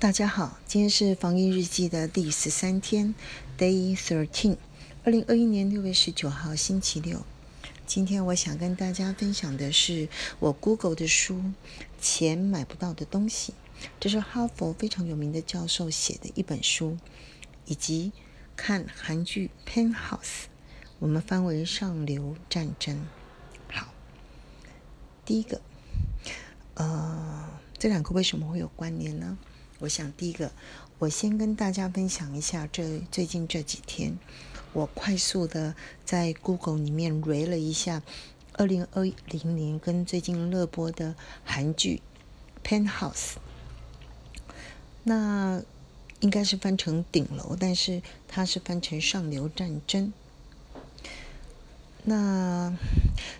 大家好，今天是防疫日记的第十三天，Day Thirteen，二零二一年六月十九号，星期六。今天我想跟大家分享的是我 Google 的书《钱买不到的东西》，这是哈佛非常有名的教授写的一本书，以及看韩剧《Penthouse》，我们翻为《上流战争》。好，第一个，呃，这两个为什么会有关联呢？我想，第一个，我先跟大家分享一下这最近这几天，我快速的在 Google 里面 ra 了一下二零二零年跟最近热播的韩剧《Penthouse》，那应该是翻成顶楼，但是它是翻成上流战争。那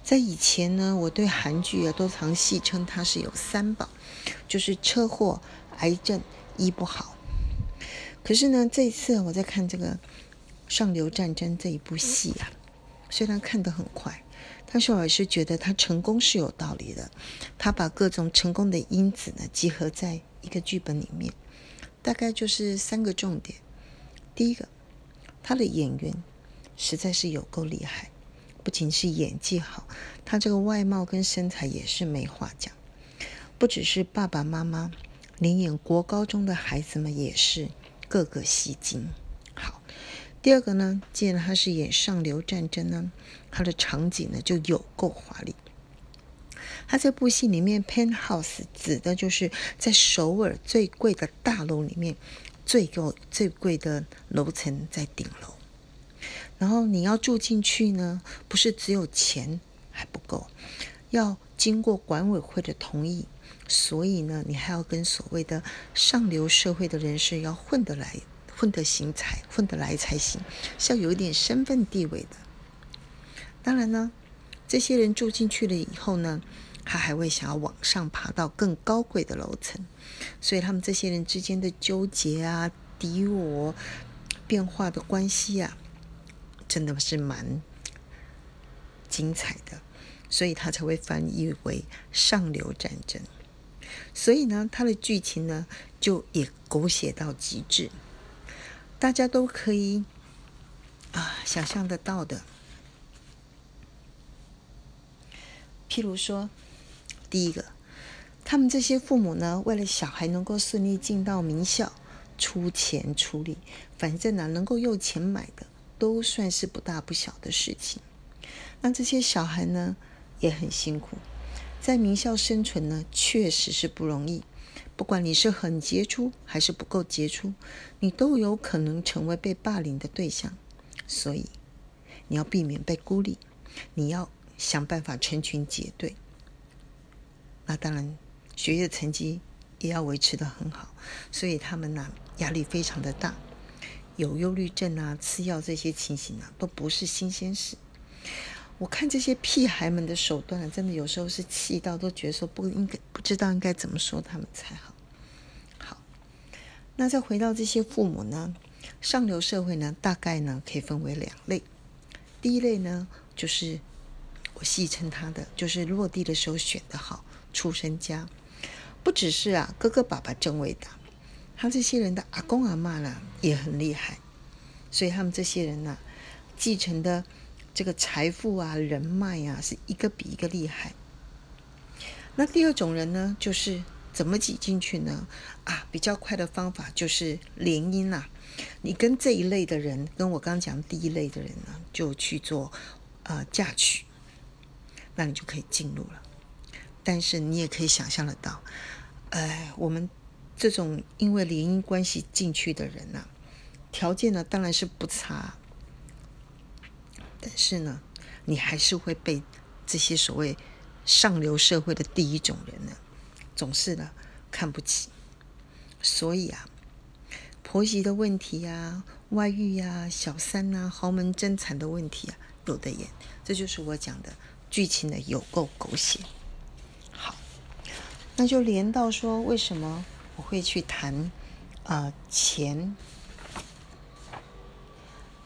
在以前呢，我对韩剧啊都常戏称它是有三宝，就是车祸。癌症医不好，可是呢，这一次我在看这个《上流战争》这一部戏啊，虽然看得很快，但是我还是觉得它成功是有道理的。他把各种成功的因子呢集合在一个剧本里面，大概就是三个重点。第一个，他的演员实在是有够厉害，不仅是演技好，他这个外貌跟身材也是没话讲，不只是爸爸妈妈。连演国高中的孩子们也是个个吸睛。好，第二个呢，既然他是演上流战争呢，他的场景呢就有够华丽。他这部戏里面，penthouse 指的就是在首尔最贵的大楼里面最高最贵的楼层在顶楼。然后你要住进去呢，不是只有钱还不够，要经过管委会的同意。所以呢，你还要跟所谓的上流社会的人士要混得来、混得行才、混得来才行，是要有一点身份地位的。当然呢，这些人住进去了以后呢，他还会想要往上爬到更高贵的楼层，所以他们这些人之间的纠结啊、敌我、变化的关系啊，真的是蛮精彩的，所以他才会翻译为上流战争。所以呢，它的剧情呢就也狗血到极致，大家都可以啊想象得到的。譬如说，第一个，他们这些父母呢，为了小孩能够顺利进到名校，出钱出力，反正呢能够用钱买的，都算是不大不小的事情。那这些小孩呢，也很辛苦。在名校生存呢，确实是不容易。不管你是很杰出还是不够杰出，你都有可能成为被霸凌的对象。所以，你要避免被孤立，你要想办法成群结队。那当然，学业成绩也要维持的很好。所以他们呢，压力非常的大，有忧郁症啊、吃药这些情形啊，都不是新鲜事。我看这些屁孩们的手段啊，真的有时候是气到都觉得说不应该，不知道应该怎么说他们才好。好，那再回到这些父母呢，上流社会呢，大概呢可以分为两类。第一类呢，就是我戏称他的，就是落地的时候选的好，出身家，不只是啊哥哥爸爸真伟大，他这些人的阿公阿妈呢也很厉害，所以他们这些人呢继承的。这个财富啊，人脉啊，是一个比一个厉害。那第二种人呢，就是怎么挤进去呢？啊，比较快的方法就是联姻啊。你跟这一类的人，跟我刚讲第一类的人呢，就去做呃嫁娶，那你就可以进入了。但是你也可以想象得到，哎，我们这种因为联姻关系进去的人呢，条件呢当然是不差。但是呢，你还是会被这些所谓上流社会的第一种人呢，总是呢看不起。所以啊，婆媳的问题呀、外遇呀、小三呐、豪门争产的问题啊，有的演。这就是我讲的剧情的有够狗血。好，那就连到说，为什么我会去谈啊钱？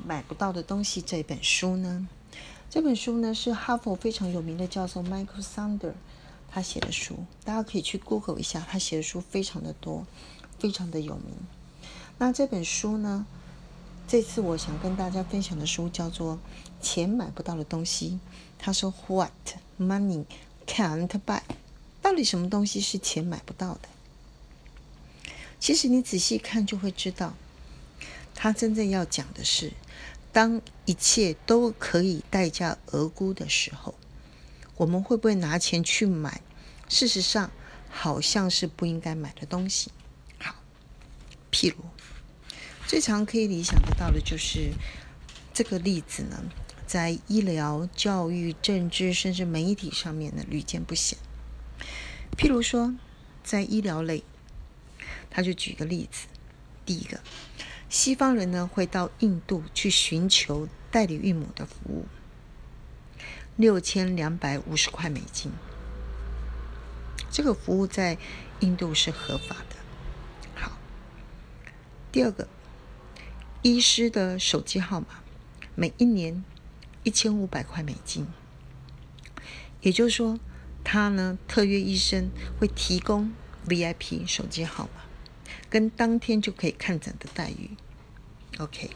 买不到的东西这本书呢？这本书呢是哈佛非常有名的教授 Michael Sander 他写的书，大家可以去 Google 一下，他写的书非常的多，非常的有名。那这本书呢，这次我想跟大家分享的书叫做《钱买不到的东西》。他说：“What money can't buy？到底什么东西是钱买不到的？其实你仔细看就会知道，他真正要讲的是，当一切都可以代价而沽的时候，我们会不会拿钱去买？事实上，好像是不应该买的东西。好，譬如。”最常可以理想得到的就是这个例子呢，在医疗、教育、政治甚至媒体上面呢屡见不鲜。譬如说，在医疗类，他就举个例子：第一个，西方人呢会到印度去寻求代理孕母的服务，六千两百五十块美金，这个服务在印度是合法的。好，第二个。医师的手机号码，每一年一千五百块美金。也就是说，他呢特约医生会提供 VIP 手机号码，跟当天就可以看诊的待遇。OK，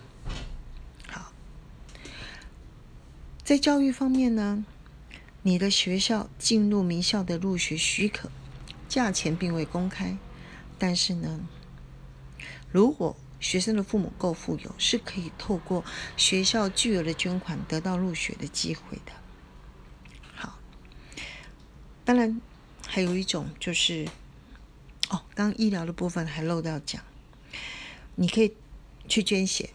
好。在教育方面呢，你的学校进入名校的入学许可，价钱并未公开，但是呢，如果学生的父母够富有，是可以透过学校巨额的捐款得到入学的机会的。好，当然还有一种就是，哦，刚医疗的部分还漏掉讲，你可以去捐血，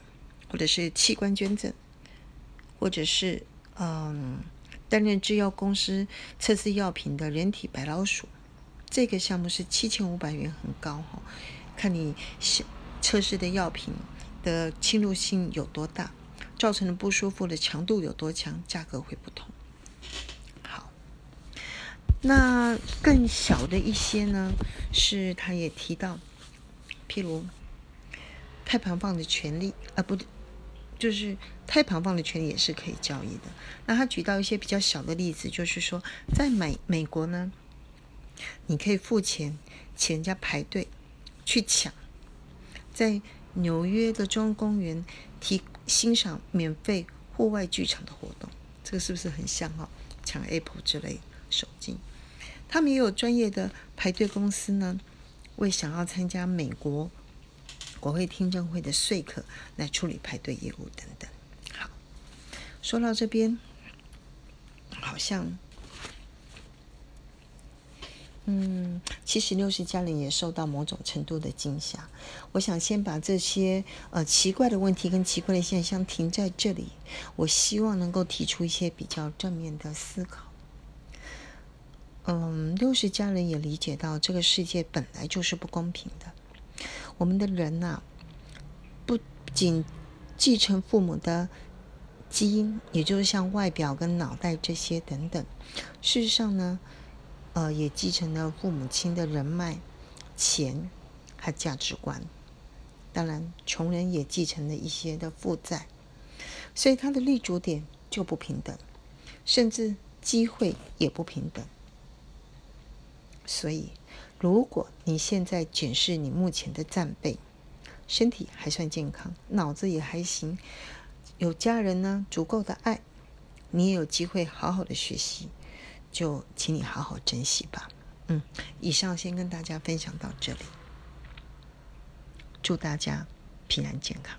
或者是器官捐赠，或者是嗯，担任制药公司测试药品的人体白老鼠，这个项目是七千五百元，很高哈，看你想。测试的药品的侵入性有多大，造成的不舒服的强度有多强，价格会不同。好，那更小的一些呢，是他也提到，譬如胎盘放的权利啊，不对，就是胎盘放的权利也是可以交易的。那他举到一些比较小的例子，就是说在美美国呢，你可以付钱请人家排队去抢。在纽约的中央公园提欣赏免费户外剧场的活动，这个是不是很像哈？抢 Apple 之类手机，他们也有专业的排队公司呢，为想要参加美国国会听证会的说客来处理排队业务等等。好，说到这边，好像。嗯，其实六十家人也受到某种程度的惊吓。我想先把这些呃奇怪的问题跟奇怪的现象停在这里。我希望能够提出一些比较正面的思考。嗯，六十家人也理解到这个世界本来就是不公平的。我们的人呐，不仅继承父母的基因，也就是像外表跟脑袋这些等等。事实上呢？呃，也继承了父母亲的人脉、钱和价值观。当然，穷人也继承了一些的负债，所以他的立足点就不平等，甚至机会也不平等。所以，如果你现在检视你目前的战备，身体还算健康，脑子也还行，有家人呢，足够的爱，你也有机会好好的学习。就请你好好珍惜吧。嗯，以上先跟大家分享到这里，祝大家平安健康。